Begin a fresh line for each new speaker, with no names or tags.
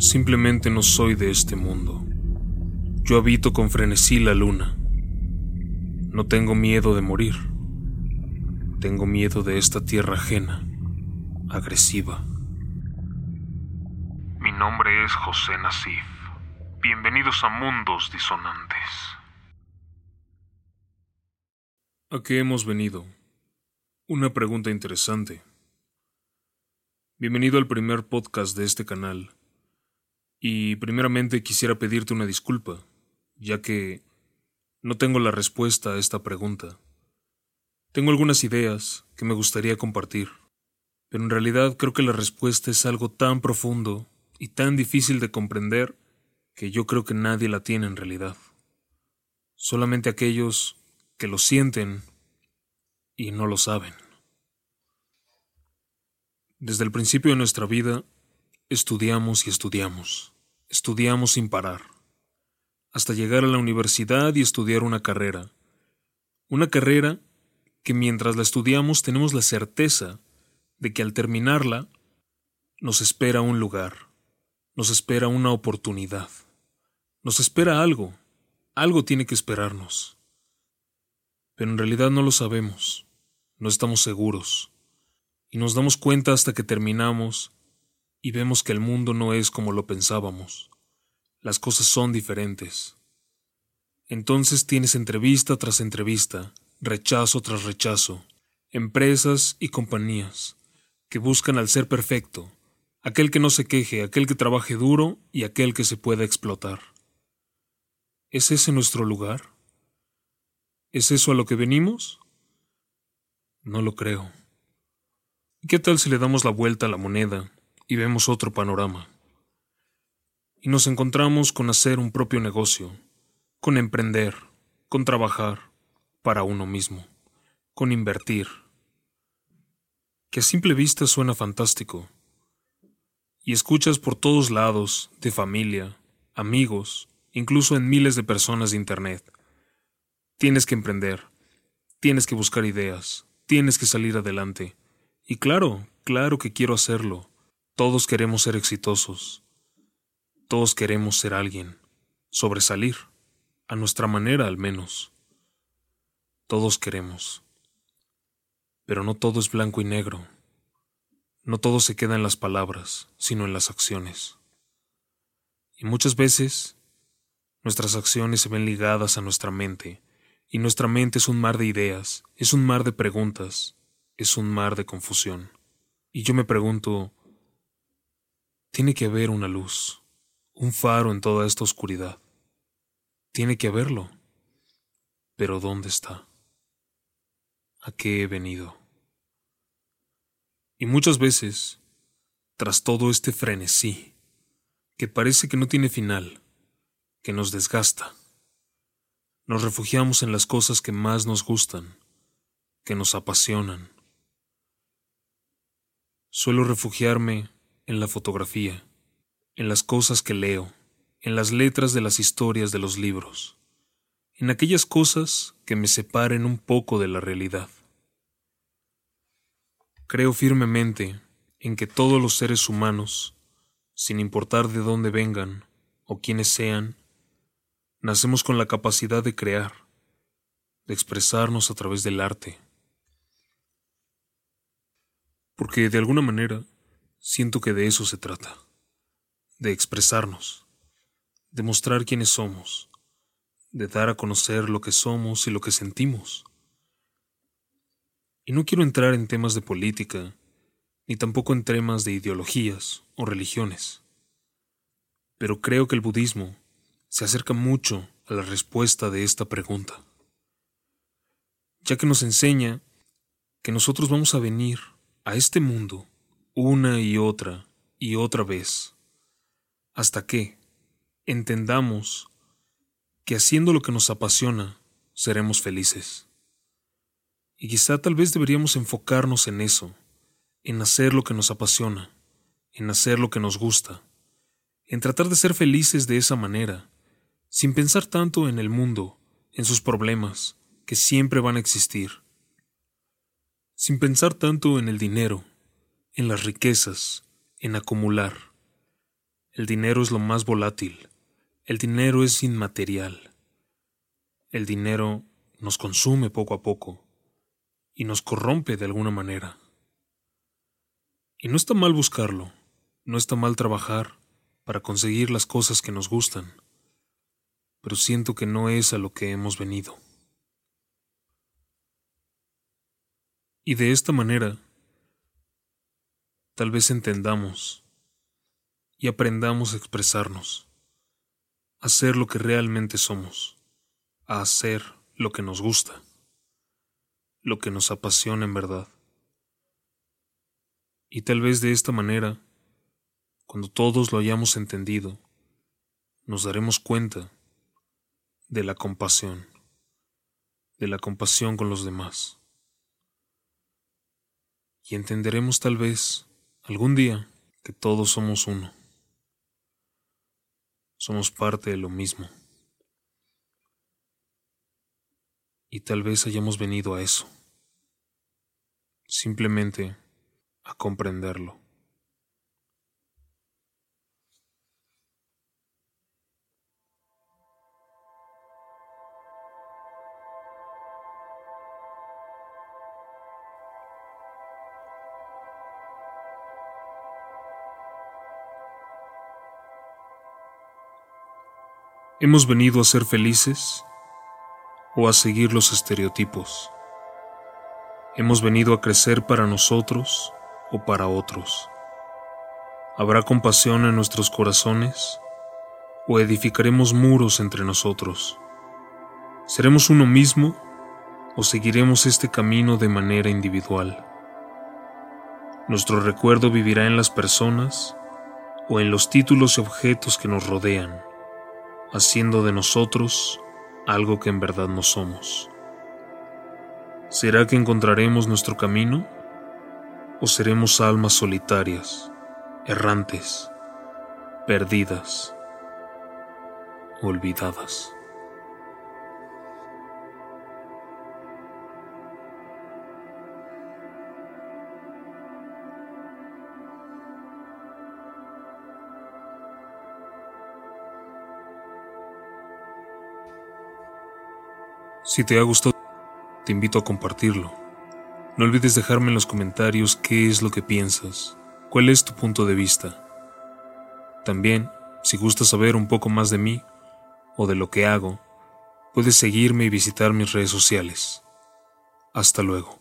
Simplemente no soy de este mundo. Yo habito con frenesí la luna. No tengo miedo de morir. Tengo miedo de esta tierra ajena, agresiva. Mi nombre es José Nasif. Bienvenidos a Mundos Disonantes. ¿A qué hemos venido? Una pregunta interesante. Bienvenido al primer podcast de este canal. Y primeramente quisiera pedirte una disculpa, ya que no tengo la respuesta a esta pregunta. Tengo algunas ideas que me gustaría compartir, pero en realidad creo que la respuesta es algo tan profundo y tan difícil de comprender que yo creo que nadie la tiene en realidad. Solamente aquellos que lo sienten y no lo saben. Desde el principio de nuestra vida, estudiamos y estudiamos, estudiamos sin parar, hasta llegar a la universidad y estudiar una carrera. Una carrera que mientras la estudiamos tenemos la certeza de que al terminarla nos espera un lugar, nos espera una oportunidad, nos espera algo, algo tiene que esperarnos. Pero en realidad no lo sabemos, no estamos seguros y nos damos cuenta hasta que terminamos y vemos que el mundo no es como lo pensábamos. Las cosas son diferentes. Entonces tienes entrevista tras entrevista, rechazo tras rechazo, empresas y compañías que buscan al ser perfecto, aquel que no se queje, aquel que trabaje duro y aquel que se pueda explotar. ¿Es ese nuestro lugar? ¿Es eso a lo que venimos? No lo creo. ¿Y qué tal si le damos la vuelta a la moneda y vemos otro panorama? Y nos encontramos con hacer un propio negocio, con emprender, con trabajar para uno mismo, con invertir. Que a simple vista suena fantástico. Y escuchas por todos lados, de familia, amigos, incluso en miles de personas de Internet. Tienes que emprender, tienes que buscar ideas, tienes que salir adelante y claro, claro que quiero hacerlo. Todos queremos ser exitosos. Todos queremos ser alguien. Sobresalir. A nuestra manera al menos. Todos queremos. Pero no todo es blanco y negro. No todo se queda en las palabras, sino en las acciones. Y muchas veces nuestras acciones se ven ligadas a nuestra mente, y nuestra mente es un mar de ideas, es un mar de preguntas, es un mar de confusión. Y yo me pregunto, tiene que haber una luz, un faro en toda esta oscuridad. Tiene que haberlo. Pero ¿dónde está? ¿A qué he venido? Y muchas veces, tras todo este frenesí, que parece que no tiene final, que nos desgasta, nos refugiamos en las cosas que más nos gustan, que nos apasionan, Suelo refugiarme en la fotografía, en las cosas que leo, en las letras de las historias de los libros, en aquellas cosas que me separen un poco de la realidad. Creo firmemente en que todos los seres humanos, sin importar de dónde vengan o quiénes sean, nacemos con la capacidad de crear, de expresarnos a través del arte porque de alguna manera siento que de eso se trata, de expresarnos, de mostrar quiénes somos, de dar a conocer lo que somos y lo que sentimos. Y no quiero entrar en temas de política, ni tampoco en temas de ideologías o religiones, pero creo que el budismo se acerca mucho a la respuesta de esta pregunta, ya que nos enseña que nosotros vamos a venir a este mundo una y otra y otra vez, hasta que entendamos que haciendo lo que nos apasiona, seremos felices. Y quizá tal vez deberíamos enfocarnos en eso, en hacer lo que nos apasiona, en hacer lo que nos gusta, en tratar de ser felices de esa manera, sin pensar tanto en el mundo, en sus problemas, que siempre van a existir sin pensar tanto en el dinero, en las riquezas, en acumular, El dinero es lo más volátil. El dinero es inmaterial. El dinero nos consume poco a poco y nos corrompe de alguna manera. Y no está mal buscarlo, no está mal trabajar para conseguir las cosas que nos gustan, pero siento que no es a lo que hemos venido. Y de esta manera, tal vez entendamos y aprendamos a expresarnos, a ser lo que realmente somos, a hacer lo que nos gusta, lo que nos apasiona en verdad. Y tal vez de esta manera, cuando todos lo hayamos entendido, nos daremos cuenta de la compasión, de la compasión con los demás. Y entenderemos tal vez algún día que todos somos uno. Somos parte de lo mismo. Y tal vez hayamos venido a eso. Simplemente a comprenderlo. ¿Hemos venido a ser felices o a seguir los estereotipos? ¿Hemos venido a crecer para nosotros o para otros? ¿Habrá compasión en nuestros corazones o edificaremos muros entre nosotros? ¿Seremos uno mismo o seguiremos este camino de manera individual? ¿Nuestro recuerdo vivirá en las personas o en los títulos y objetos que nos rodean? Haciendo de nosotros algo que en verdad no somos. ¿Será que encontraremos nuestro camino? ¿O seremos almas solitarias, errantes, perdidas, olvidadas? Si te ha gustado, te invito a compartirlo. No olvides dejarme en los comentarios qué es lo que piensas, cuál es tu punto de vista. También, si gustas saber un poco más de mí o de lo que hago, puedes seguirme y visitar mis redes sociales. Hasta luego.